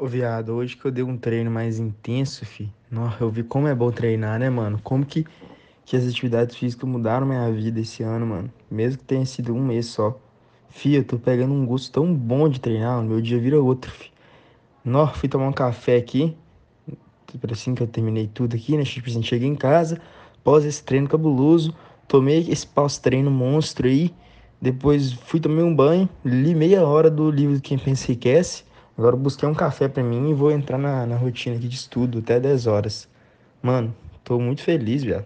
Ô, viado, hoje que eu dei um treino mais intenso, fi. Nossa, eu vi como é bom treinar, né, mano? Como que, que as atividades físicas mudaram minha vida esse ano, mano. Mesmo que tenha sido um mês só. Fi, eu tô pegando um gosto tão bom de treinar, mano. meu dia vira outro, fi. Nossa, fui tomar um café aqui. Assim que eu terminei tudo aqui, né? Tipo assim, cheguei em casa, após esse treino cabuloso, tomei esse pós-treino monstro aí. Depois fui tomar um banho, li meia hora do livro Quem Pensa Enriquece. Agora eu busquei um café pra mim e vou entrar na, na rotina aqui de estudo até 10 horas. Mano, tô muito feliz, velho.